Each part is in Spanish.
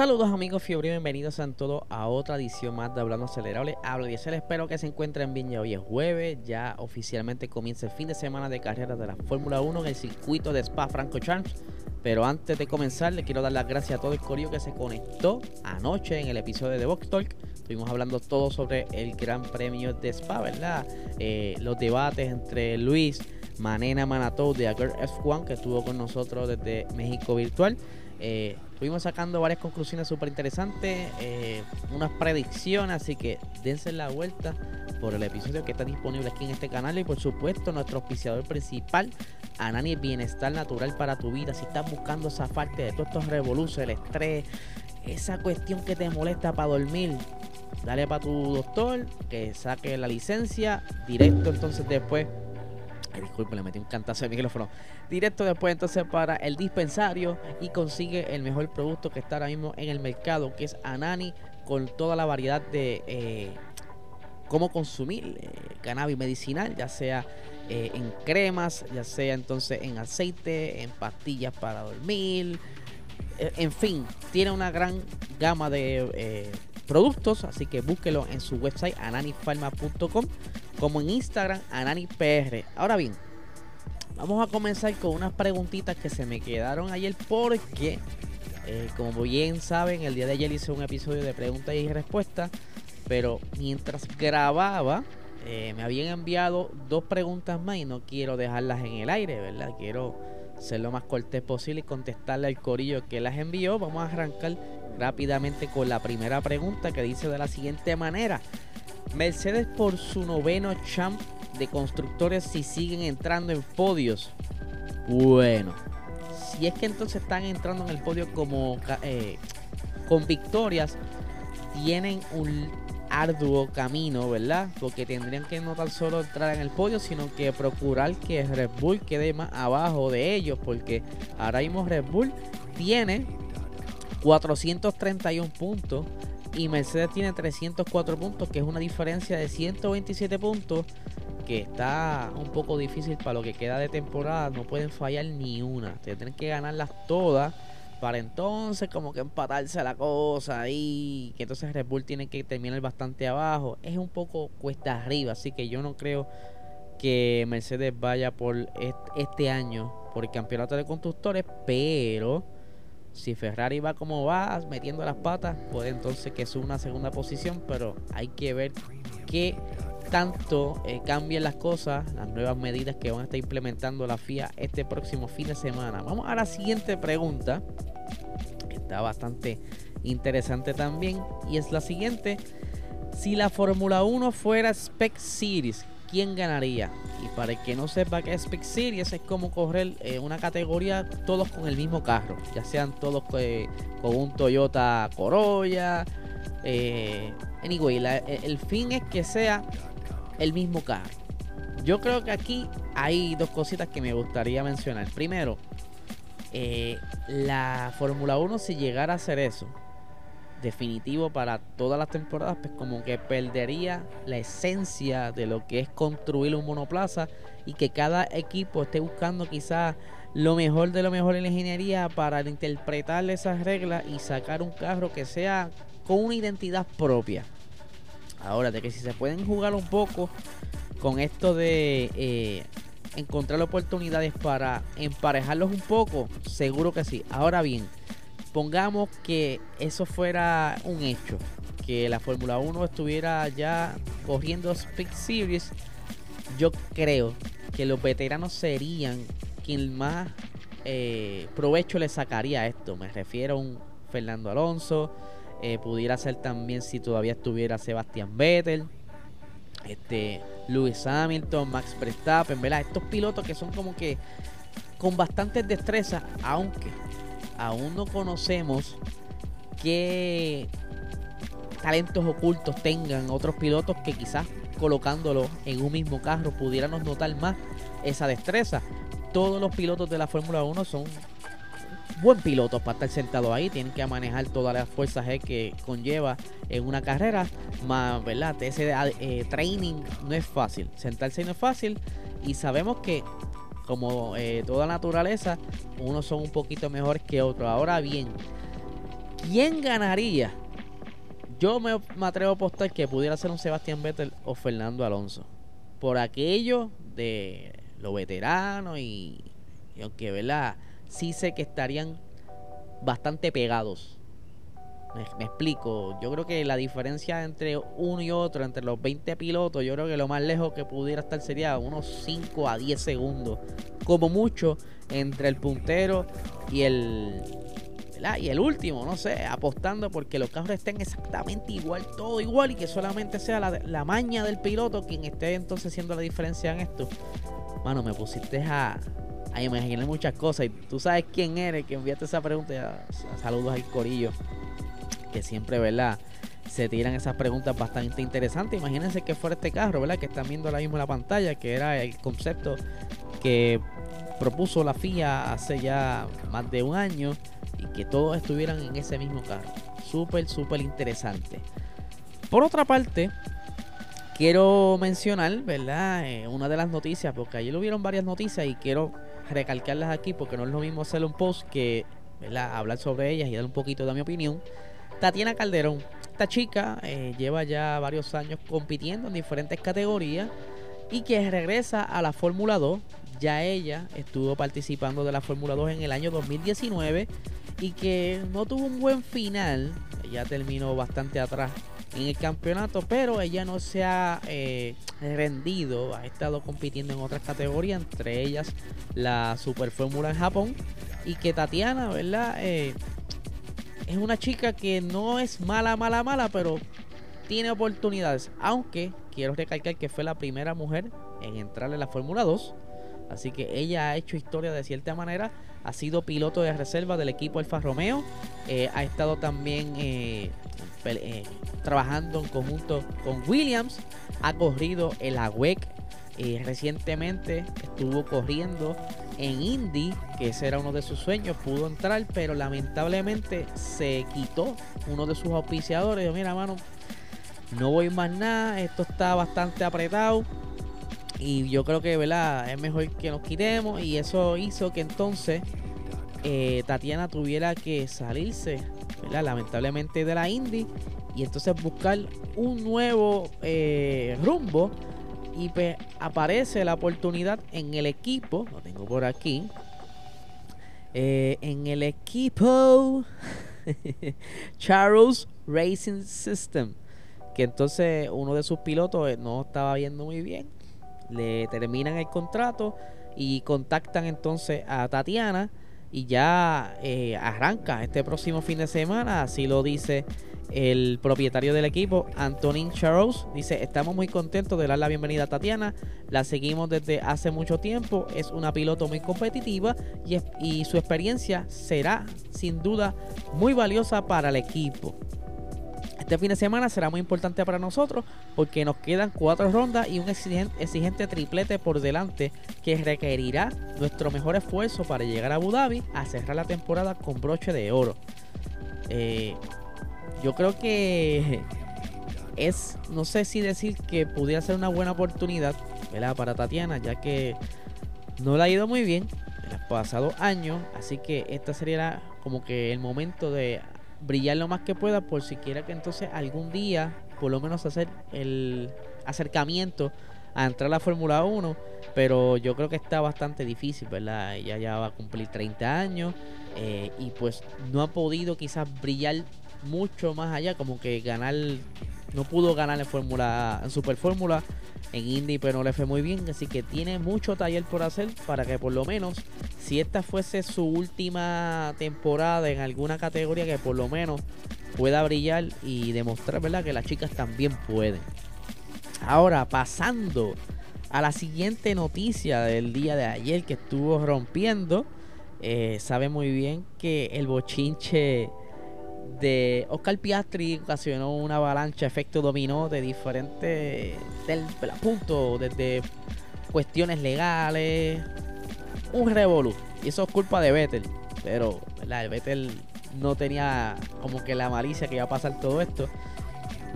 Saludos amigos fiebre, bienvenidos a todos a otra edición más de Hablando Acelerable. Hablo y espero que se encuentren bien ya hoy es jueves, ya oficialmente comienza el fin de semana de carreras de la Fórmula 1 en el circuito de Spa Franco Charms. Pero antes de comenzar, le quiero dar las gracias a todo el corillo que se conectó anoche en el episodio de Box Talk. Estuvimos hablando todo sobre el Gran Premio de Spa, ¿verdad? Eh, los debates entre Luis, Manena Manatou de Agar F1, que estuvo con nosotros desde México Virtual. Eh, Estuvimos sacando varias conclusiones súper interesantes, eh, unas predicciones, así que dense la vuelta por el episodio que está disponible aquí en este canal y por supuesto nuestro auspiciador principal, Anani Bienestar Natural para tu vida. Si estás buscando esa parte de todos estos revoluciones, el estrés, esa cuestión que te molesta para dormir, dale para tu doctor que saque la licencia, directo entonces después Ay, disculpe, le metí un cantazo de micrófono. Directo después entonces para el dispensario y consigue el mejor producto que está ahora mismo en el mercado, que es Anani, con toda la variedad de eh, cómo consumir eh, cannabis medicinal, ya sea eh, en cremas, ya sea entonces en aceite, en pastillas para dormir. en fin, tiene una gran gama de productos, así que búsquelo en su website ananifarma.com como en Instagram AnaniPR. Ahora bien, vamos a comenzar con unas preguntitas que se me quedaron ayer porque, eh, como bien saben, el día de ayer hice un episodio de preguntas y respuestas, pero mientras grababa eh, me habían enviado dos preguntas más y no quiero dejarlas en el aire, ¿verdad? Quiero ser lo más cortés posible y contestarle al corillo que las envió. Vamos a arrancar rápidamente con la primera pregunta que dice de la siguiente manera. Mercedes por su noveno champ de constructores si siguen entrando en podios. Bueno, si es que entonces están entrando en el podio como eh, con victorias, tienen un arduo camino, ¿verdad? Porque tendrían que no tan solo entrar en el podio, sino que procurar que Red Bull quede más abajo de ellos, porque ahora mismo Red Bull tiene 431 puntos y Mercedes tiene 304 puntos, que es una diferencia de 127 puntos, que está un poco difícil para lo que queda de temporada. No pueden fallar ni una. Tienen que ganarlas todas para entonces como que empatarse la cosa y que entonces Red Bull tiene que terminar bastante abajo. Es un poco cuesta arriba, así que yo no creo que Mercedes vaya por este año por el campeonato de constructores, pero si Ferrari va como va, metiendo las patas, puede entonces que suba una segunda posición, pero hay que ver qué tanto eh, cambien las cosas, las nuevas medidas que van a estar implementando la FIA este próximo fin de semana. Vamos a la siguiente pregunta, que está bastante interesante también, y es la siguiente. Si la Fórmula 1 fuera Spec Series, quién ganaría. Y para el que no sepa qué es Spec Series, es como correr eh, una categoría todos con el mismo carro, ya sean todos eh, con un Toyota Corolla. Eh, anyway, el fin es que sea el mismo carro. Yo creo que aquí hay dos cositas que me gustaría mencionar. Primero, la Fórmula 1 si llegara a hacer eso, definitivo para todas las temporadas, pues como que perdería la esencia de lo que es construir un monoplaza y que cada equipo esté buscando quizás lo mejor de lo mejor en la ingeniería para interpretar esas reglas y sacar un carro que sea con una identidad propia. Ahora, de que si se pueden jugar un poco con esto de eh, encontrar oportunidades para emparejarlos un poco, seguro que sí. Ahora bien, pongamos que eso fuera un hecho, que la Fórmula 1 estuviera ya corriendo Speed Series, yo creo que los veteranos serían quien más eh, provecho le sacaría a esto. Me refiero a un Fernando Alonso, eh, pudiera ser también si todavía estuviera Sebastián Vettel, este, Lewis Hamilton, Max Verstappen, ¿verdad? Estos pilotos que son como que con bastantes destrezas, aunque aún no conocemos qué talentos ocultos tengan otros pilotos que quizás colocándolo en un mismo carro pudiéramos notar más esa destreza. Todos los pilotos de la Fórmula 1 son buen pilotos para estar sentados ahí, tienen que manejar todas las fuerzas que conlleva en una carrera, más, ¿verdad? Ese eh, training no es fácil, sentarse no es fácil y sabemos que como eh, toda naturaleza, unos son un poquito mejores que otros. Ahora bien, ¿quién ganaría? Yo me, atrevo a apostar que pudiera ser un Sebastián Vettel o Fernando Alonso. Por aquello de los veteranos y, y aunque, ¿verdad? Sí sé que estarían bastante pegados me, explico. Yo creo que la diferencia entre uno y otro, entre los 20 pilotos, yo creo que lo más lejos que pudiera estar sería unos 5 a 10 segundos. Como mucho entre el puntero y el. Y el último, no sé, apostando porque los carros estén exactamente igual, todo igual y que solamente sea la, la maña del piloto quien esté entonces haciendo la diferencia en esto. Mano, me pusiste a, a imaginar muchas cosas y tú sabes quién eres que enviaste esa pregunta. Saludos al corillo que siempre, ¿verdad? Se tiran esas preguntas bastante interesantes. Imagínense que fuera este carro, ¿verdad? Que están viendo ahora mismo en la pantalla, que era el concepto que propuso la FIA hace ya más de un año y que todos estuvieran en ese mismo carro. Súper, súper interesante. Por otra parte, quiero mencionar, ¿verdad? Eh, una de las noticias, porque ayer hubieron varias noticias y quiero recalcarlas aquí porque no es lo mismo hacer un post que ¿verdad? hablar sobre ellas y dar un poquito de mi opinión. Tatiana Calderón. Esta chica eh, lleva ya varios años compitiendo en diferentes categorías y que regresa a la Fórmula 2. Ya ella estuvo participando de la Fórmula 2 en el año 2019 y que no tuvo un buen final. Ya terminó bastante atrás en el campeonato, pero ella no se ha eh, rendido, ha estado compitiendo en otras categorías, entre ellas la Super Fórmula en Japón, y que Tatiana, ¿verdad? Eh, es una chica que no es mala, mala, mala, pero tiene oportunidades. Aunque quiero recalcar que fue la primera mujer en entrar en la Fórmula 2. Así que ella ha hecho historia de cierta manera. Ha sido piloto de reserva del equipo Alfa Romeo. Eh, ha estado también eh, eh, trabajando en conjunto con Williams. Ha corrido el AWEC. recientemente estuvo corriendo en Indy, que ese era uno de sus sueños, pudo entrar, pero lamentablemente se quitó uno de sus auspiciadores. Dijo, mira, mano, no voy más nada, esto está bastante apretado. Y yo creo que, ¿verdad? Es mejor que nos quitemos. Y eso hizo que entonces eh, Tatiana tuviera que salirse. Lamentablemente de la Indy. Y entonces buscar un nuevo eh, rumbo y pues aparece la oportunidad en el equipo, lo tengo por aquí, eh, en el equipo Charles Racing System, que entonces uno de sus pilotos eh, no estaba viendo muy bien, le terminan el contrato y contactan entonces a Tatiana y ya eh, arranca este próximo fin de semana, así lo dice el propietario del equipo, Antonin Charles, dice, estamos muy contentos de dar la bienvenida a Tatiana, la seguimos desde hace mucho tiempo, es una piloto muy competitiva y, y su experiencia será sin duda muy valiosa para el equipo. Este fin de semana será muy importante para nosotros porque nos quedan cuatro rondas y un exigente, triplete por delante que requerirá nuestro mejor esfuerzo para llegar a Abu Dhabi a cerrar la temporada con broche de oro. Eh, yo creo que es, no sé si decir que pudiera ser una buena oportunidad para Tatiana, ya que no le ha ido muy bien en los pasados años, así que esta sería como que el momento de brillar lo más que pueda por si quiera que entonces algún día por lo menos hacer el acercamiento a entrar a la Fórmula 1, pero yo creo que está bastante difícil, ¿verdad? Ella ya va a cumplir 30 años eh, y pues no ha podido quizás brillar mucho más allá, como que ganar, no pudo ganar en Fórmula, en Super Fórmula, en Indy, pero no le fue muy bien, así que tiene mucho taller por hacer para que por lo menos, si esta fuese su última temporada en alguna categoría, que por lo menos pueda brillar y demostrar, ¿verdad? Que las chicas también pueden. Ahora, pasando a la siguiente noticia del día de ayer que estuvo rompiendo. Eh, sabe muy bien que el bochinche de Oscar Piastri ocasionó una avalancha, efecto dominó de diferentes del, puntos, desde cuestiones legales, un revolú. Y eso es culpa de Vettel. Pero, ¿verdad? El Vettel no tenía como que la malicia que iba a pasar todo esto.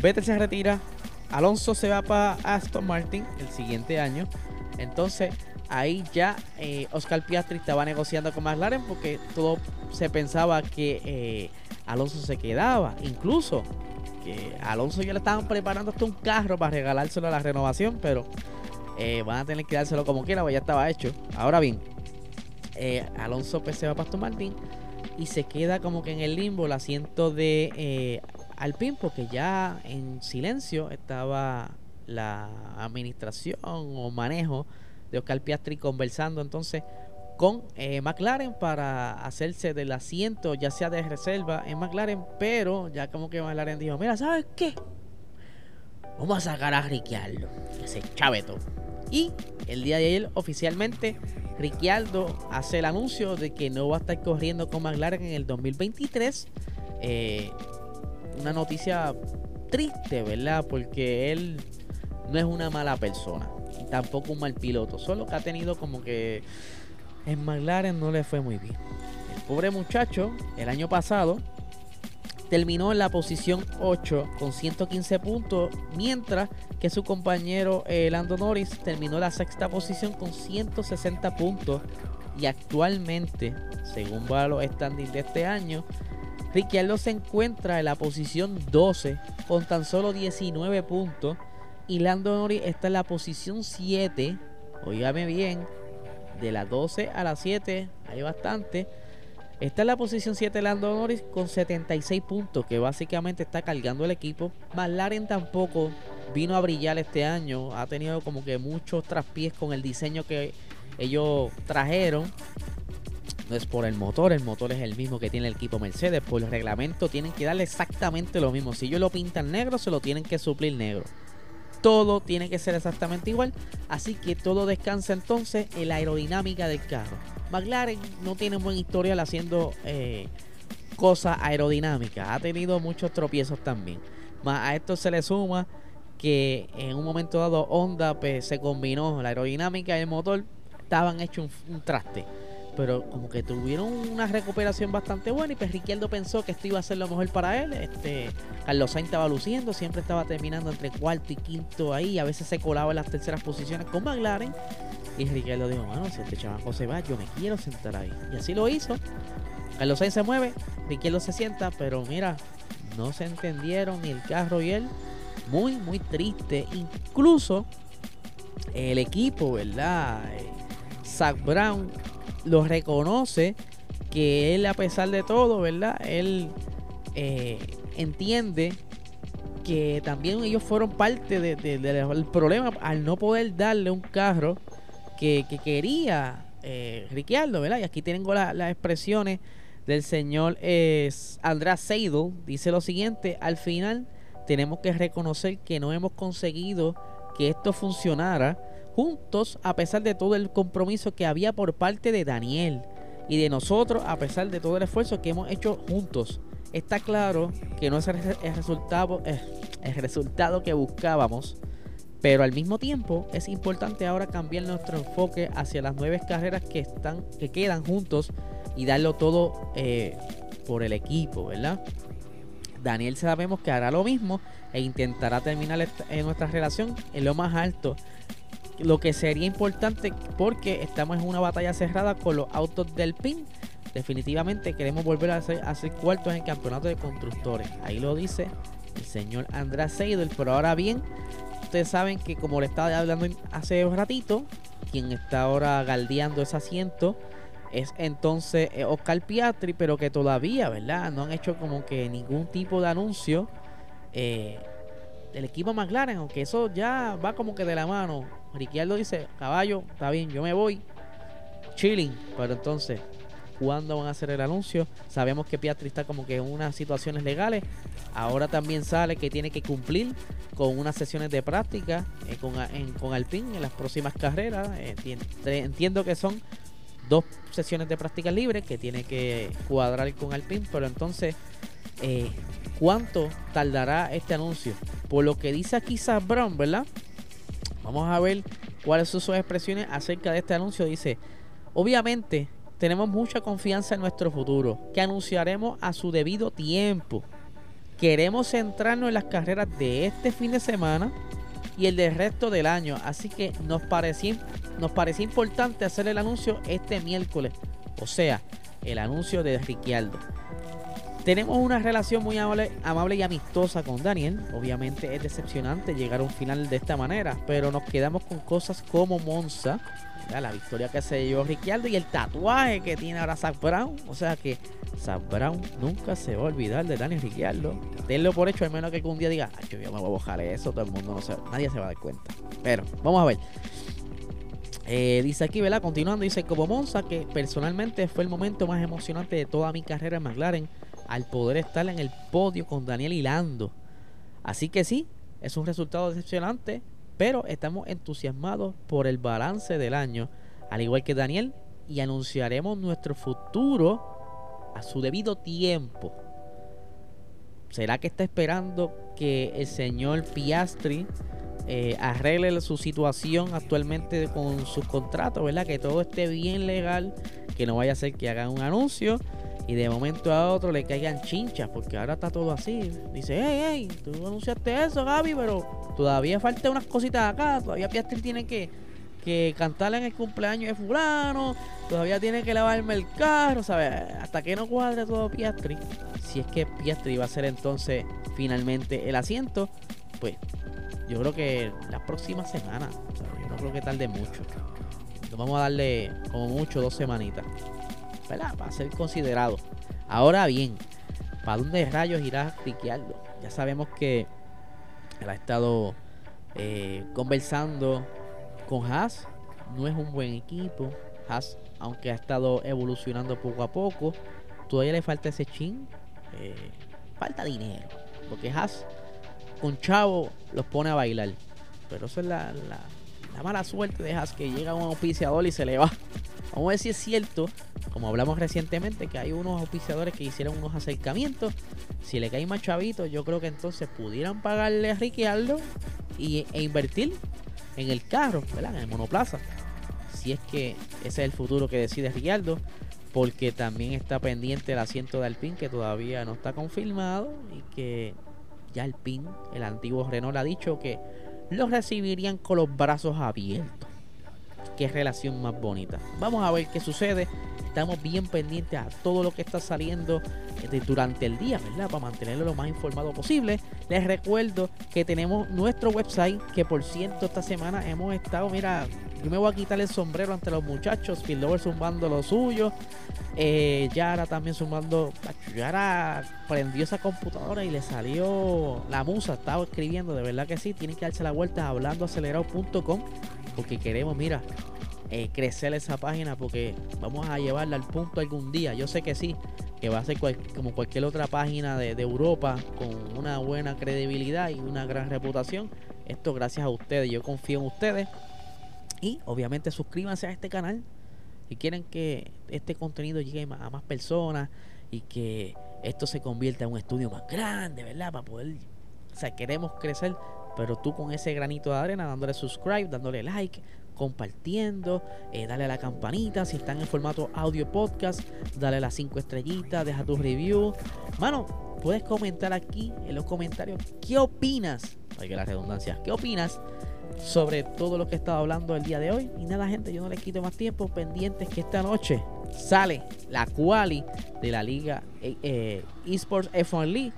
Vettel se retira. Alonso se va para Aston Martin el siguiente año. Entonces, ahí ya eh, Oscar Piastri estaba negociando con McLaren porque todo se pensaba que eh, Alonso se quedaba. Incluso que Alonso ya le estaban preparando hasta un carro para regalárselo a la renovación, pero eh, van a tener que dárselo como quiera, pues ya estaba hecho. Ahora bien, eh, Alonso pues, se va para Aston Martin y se queda como que en el limbo el asiento de eh, Alpine porque ya en silencio estaba la administración o manejo de Oscar Piastri conversando entonces con eh, McLaren para hacerse del asiento, ya sea de reserva en McLaren, pero ya como que McLaren dijo, mira, ¿sabes qué? Vamos a sacar a Ricciardo, ese chaveto. Y el día de ayer oficialmente Ricciardo hace el anuncio de que no va a estar corriendo con McLaren en el 2023. Eh, una noticia triste, ¿verdad? Porque él no es una mala persona, tampoco un mal piloto, solo que ha tenido como que en McLaren no le fue muy bien. El pobre muchacho, el año pasado, terminó en la posición 8 con 115 puntos, mientras que su compañero eh, Lando Norris terminó en la sexta posición con 160 puntos. Y actualmente, según va los standings de este año, Ricciardo se encuentra en la posición 12 con tan solo 19 puntos. Y Lando Norris está en la posición 7, oígame bien, de las 12 a las 7 hay bastante. Está en la posición 7 Lando Norris con 76 puntos, que básicamente está cargando el equipo. McLaren tampoco vino a brillar este año. Ha tenido como que muchos traspiés con el diseño que ellos trajeron. No es por el motor, el motor es el mismo que tiene el equipo Mercedes. Por el reglamento tienen que darle exactamente lo mismo. Si ellos lo pintan negro, se lo tienen que suplir negro todo tiene que ser exactamente igual. Así que todo descansa entonces en la aerodinámica del carro. McLaren no tiene buen historial haciendo eh, cosas aerodinámicas. Ha tenido muchos tropiezos también. Más a esto se le suma que en un momento dado Honda pues, se combinó la aerodinámica y el motor. Estaban hechos un traste pero como que tuvieron una recuperación bastante buena y pues Ricciardo pensó que esto iba a ser lo mejor para él. Este, Carlos Sainz estaba luciendo, siempre estaba terminando entre cuarto y quinto ahí, a veces se colaba en las terceras posiciones con McLaren. Y Ricciardo dijo, bueno, si este chavaco se va, yo me quiero sentar ahí. Y así lo hizo. Carlos Sainz se mueve, Ricciardo se sienta, pero mira, no se entendieron ni el carro y él. Muy, muy triste. Incluso el equipo, ¿verdad? Eh, Zach Brown lo reconoce que él a pesar de todo, ¿verdad? Él eh, entiende que también ellos fueron parte del problema al no poder darle un carro que, quería eh, ¿verdad? Y aquí tengo las expresiones del señor es Andrés Seidel. Dice lo siguiente, al final tenemos que reconocer que no hemos conseguido que esto funcionara juntos a pesar de todo el compromiso que había por parte de Daniel y de nosotros a pesar de todo el esfuerzo que hemos hecho juntos. Está claro que no es el, resultado, el resultado que buscábamos, pero al mismo tiempo es importante ahora cambiar nuestro enfoque hacia las nueve carreras que, están, que quedan juntos y darlo todo eh, por el equipo, ¿verdad? Daniel sabemos que hará lo mismo e intentará terminar en nuestra relación en lo más alto lo que sería importante porque estamos en una batalla cerrada con los autos del PIN. Definitivamente queremos volver a ser, cuartos en el campeonato de constructores. Ahí lo dice el señor Andrés Seidel. Pero ahora bien, ustedes saben que como le estaba hablando hace un ratito, quien está ahora galdeando ese asiento es entonces eh, Oscar Piatri, pero que todavía, ¿verdad? No han hecho como que ningún tipo de anuncio eh, del equipo McLaren, aunque eso ya va como que de la mano Ricciardo dice, caballo, está bien, yo me voy, chilling, pero entonces, ¿cuándo van a hacer el anuncio? Sabemos que Piastri está como que en unas situaciones legales, ahora también sale que tiene que cumplir con unas sesiones de práctica eh, con, con Alpine en las próximas carreras, eh, entiendo que son dos sesiones de práctica libres que tiene que cuadrar con Alpine, pero entonces eh, cuánto tardará este anuncio. Por lo que dice aquí Brown, ¿verdad? Vamos a ver cuáles son sus expresiones acerca de este anuncio. Dice, obviamente tenemos mucha confianza en nuestro futuro, que anunciaremos a su debido tiempo. Queremos centrarnos en las carreras de este fin de semana y el del resto del año, así que nos parecía, importante hacer el anuncio este miércoles, o sea, el anuncio de Ricciardo. Tenemos una relación muy amable, amable, y amistosa con Daniel. Obviamente es decepcionante llegar a un final de esta manera, pero nos quedamos con cosas como Monza, la victoria que se llevó Ricciardo y el tatuaje que tiene ahora Zach Brown. O sea que Zach Brown nunca se va a olvidar de Daniel Ricciardo. Tenlo por hecho, al menos que un día diga, yo me voy a bajar eso, todo el mundo no se, nadie se va a dar cuenta. Pero vamos a ver. Eh, dice aquí, ¿verdad? Continuando, dice como Monza, que personalmente fue el momento más emocionante de toda mi carrera en McLaren al poder estar en el podio con Daniel Hilando. Así que sí, es un resultado decepcionante, pero estamos entusiasmados por el balance del año, al igual que Daniel, y anunciaremos nuestro futuro a su debido tiempo. ¿Será que está esperando que el señor Piastri eh, arregle su situación actualmente con sus contratos, ¿verdad? Que todo esté bien legal, que no vaya a ser que hagan un anuncio y de momento a otro le caigan chinchas, porque ahora está todo así. Dice, hey, hey, tú anunciaste eso, Gaby, pero todavía falta unas cositas acá. Todavía Piastri tiene que, que cantarle en el cumpleaños de fulano. Todavía tiene que lavarme el carro, ¿sabes? Hasta que no cuadre todo Piastri. Si es que Piastri va a ser entonces finalmente el asiento, pues yo creo que las próximas semanas. yo no creo que tarde mucho. vamos a darle como mucho dos semanitas. Para ser considerado. Ahora bien, ¿para dónde rayos irá Ricciardo? Ya sabemos que él ha estado eh, conversando con Haas. No es un buen equipo. Haas, aunque ha estado evolucionando poco a poco, todavía le falta ese chin. Eh, falta dinero. Porque Haas con Chavo los pone a bailar. Pero eso es la, la mala suerte de Haas que llega un auspiciador y se le va. Vamos a ver si es cierto, como hablamos recientemente, que hay unos auspiciadores que hicieron unos acercamientos. Si le cae más chavito, yo creo que entonces pudieran pagarle a Ricky y, e invertir en el carro, ¿verdad? En el monoplaza. Si es que ese es el futuro que decide Ricardo, porque también está pendiente el asiento de Alpine que todavía no está confirmado y que ya Alpine, el antiguo Renault, ha dicho que lo recibirían con los brazos abiertos qué relación más bonita. Vamos a ver qué sucede. Estamos bien pendientes a todo lo que está saliendo eh, durante el día, ¿verdad? Para mantenerlo lo más informado posible. Les recuerdo que tenemos nuestro website, que por cierto esta semana hemos estado, mira, yo me voy a quitar el sombrero ante los muchachos. Lover zumbando lo suyo. Eh, Yara también sumando. Yara prendió esa computadora y le salió la musa. Estaba escribiendo, de verdad que sí. Tienen que darse la vuelta a hablandoacelerado.com porque queremos, mira, eh, crecer esa página porque vamos a llevarla al punto algún día. Yo sé que sí, que va a ser como cualquier otra página de, Europa con una buena credibilidad y una gran reputación. Esto gracias a ustedes, yo confío en ustedes. Y obviamente suscríbanse a este canal si quieren que este contenido llegue a más personas y que esto se convierta en un estudio más grande, ¿verdad? Para poder, o sea, queremos crecer pero tú con ese granito de arena, dándole subscribe, dándole like, compartiendo, eh, dale a la campanita. Si están en formato audio podcast, dale las 5 estrellitas, deja tu review. Mano, puedes comentar aquí en los comentarios qué opinas, hay que la redundancia, qué opinas sobre todo lo que he estado hablando el día de hoy. Y nada, gente, yo no les quito más tiempo. Pendientes que esta noche sale la quali de la Liga eh, eh, Esports F1 League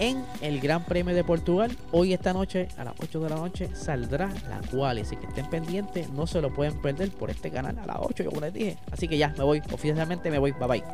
en el Gran Premio de Portugal. Hoy esta noche, a las 8 de la noche, saldrá la cual. Así que estén pendientes, no se lo pueden perder por este canal a las 8, yo como les dije. Así que ya, me voy, oficialmente me voy, bye bye.